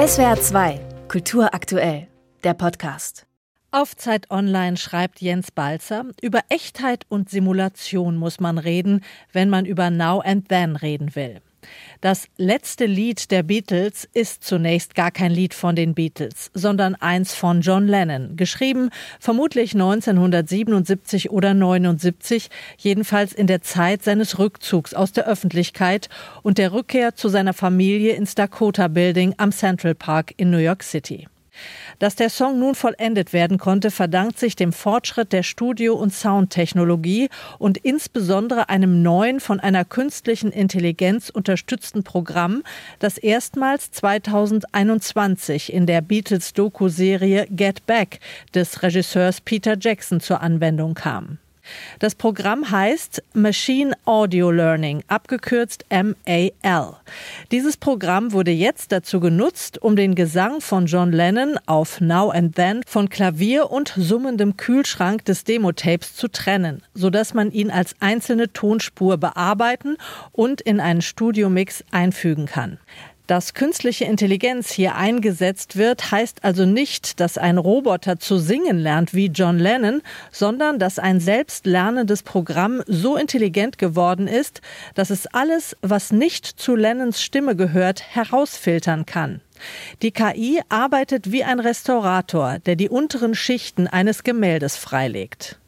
SWR 2, Kultur aktuell, der Podcast. Auf Zeit Online schreibt Jens Balzer, über Echtheit und Simulation muss man reden, wenn man über Now and Then reden will. Das letzte Lied der Beatles ist zunächst gar kein Lied von den Beatles, sondern eins von John Lennon, geschrieben vermutlich 1977 oder 79, jedenfalls in der Zeit seines Rückzugs aus der Öffentlichkeit und der Rückkehr zu seiner Familie ins Dakota Building am Central Park in New York City. Dass der Song nun vollendet werden konnte, verdankt sich dem Fortschritt der Studio- und Soundtechnologie und insbesondere einem neuen, von einer künstlichen Intelligenz unterstützten Programm, das erstmals 2021 in der Beatles-Doku-Serie Get Back des Regisseurs Peter Jackson zur Anwendung kam. Das Programm heißt Machine Audio Learning, abgekürzt MAL. Dieses Programm wurde jetzt dazu genutzt, um den Gesang von John Lennon auf Now and Then von Klavier und summendem Kühlschrank des Demotapes zu trennen, sodass man ihn als einzelne Tonspur bearbeiten und in einen Studiomix einfügen kann. Dass künstliche Intelligenz hier eingesetzt wird, heißt also nicht, dass ein Roboter zu singen lernt wie John Lennon, sondern dass ein selbstlernendes Programm so intelligent geworden ist, dass es alles, was nicht zu Lennons Stimme gehört, herausfiltern kann. Die KI arbeitet wie ein Restaurator, der die unteren Schichten eines Gemäldes freilegt.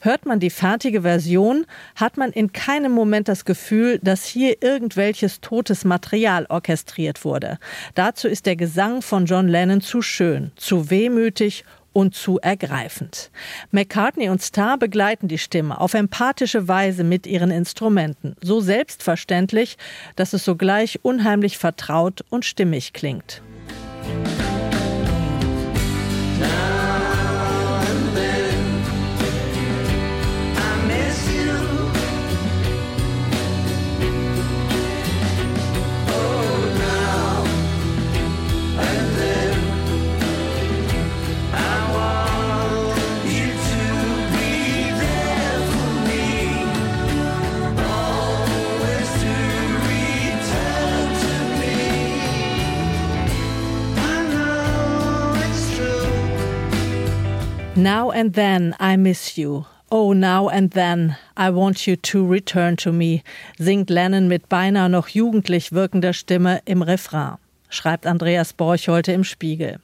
Hört man die fertige Version, hat man in keinem Moment das Gefühl, dass hier irgendwelches totes Material orchestriert wurde. Dazu ist der Gesang von John Lennon zu schön, zu wehmütig und zu ergreifend. McCartney und Starr begleiten die Stimme auf empathische Weise mit ihren Instrumenten, so selbstverständlich, dass es sogleich unheimlich vertraut und stimmig klingt. Now and then I miss you. Oh, now and then I want you to return to me, singt Lennon mit beinahe noch jugendlich wirkender Stimme im Refrain schreibt Andreas Borch heute im Spiegel.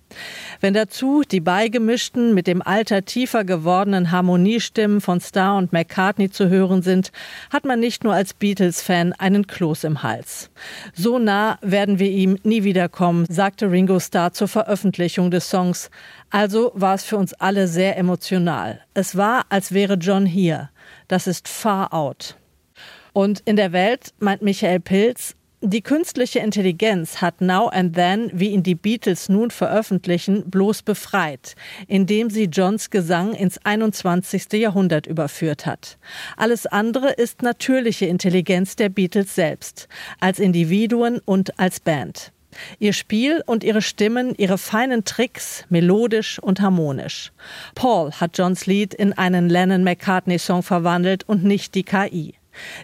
Wenn dazu die beigemischten, mit dem Alter tiefer gewordenen Harmoniestimmen von Starr und McCartney zu hören sind, hat man nicht nur als Beatles-Fan einen Kloß im Hals. So nah werden wir ihm nie wiederkommen, sagte Ringo Starr zur Veröffentlichung des Songs. Also war es für uns alle sehr emotional. Es war, als wäre John hier. Das ist far out. Und in der Welt, meint Michael Pilz, die künstliche Intelligenz hat Now and Then, wie ihn die Beatles nun veröffentlichen, bloß befreit, indem sie Johns Gesang ins 21. Jahrhundert überführt hat. Alles andere ist natürliche Intelligenz der Beatles selbst, als Individuen und als Band. Ihr Spiel und ihre Stimmen, ihre feinen Tricks, melodisch und harmonisch. Paul hat Johns Lied in einen Lennon-McCartney-Song verwandelt und nicht die KI.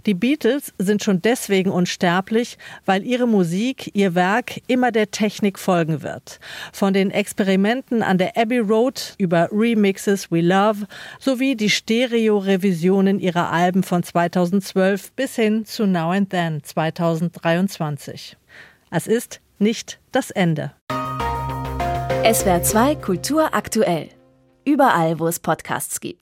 Die Beatles sind schon deswegen unsterblich, weil ihre Musik, ihr Werk immer der Technik folgen wird. Von den Experimenten an der Abbey Road über Remixes We Love sowie die Stereo-Revisionen ihrer Alben von 2012 bis hin zu Now and Then 2023. Es ist nicht das Ende. SWR 2 Kultur aktuell. Überall, wo es Podcasts gibt.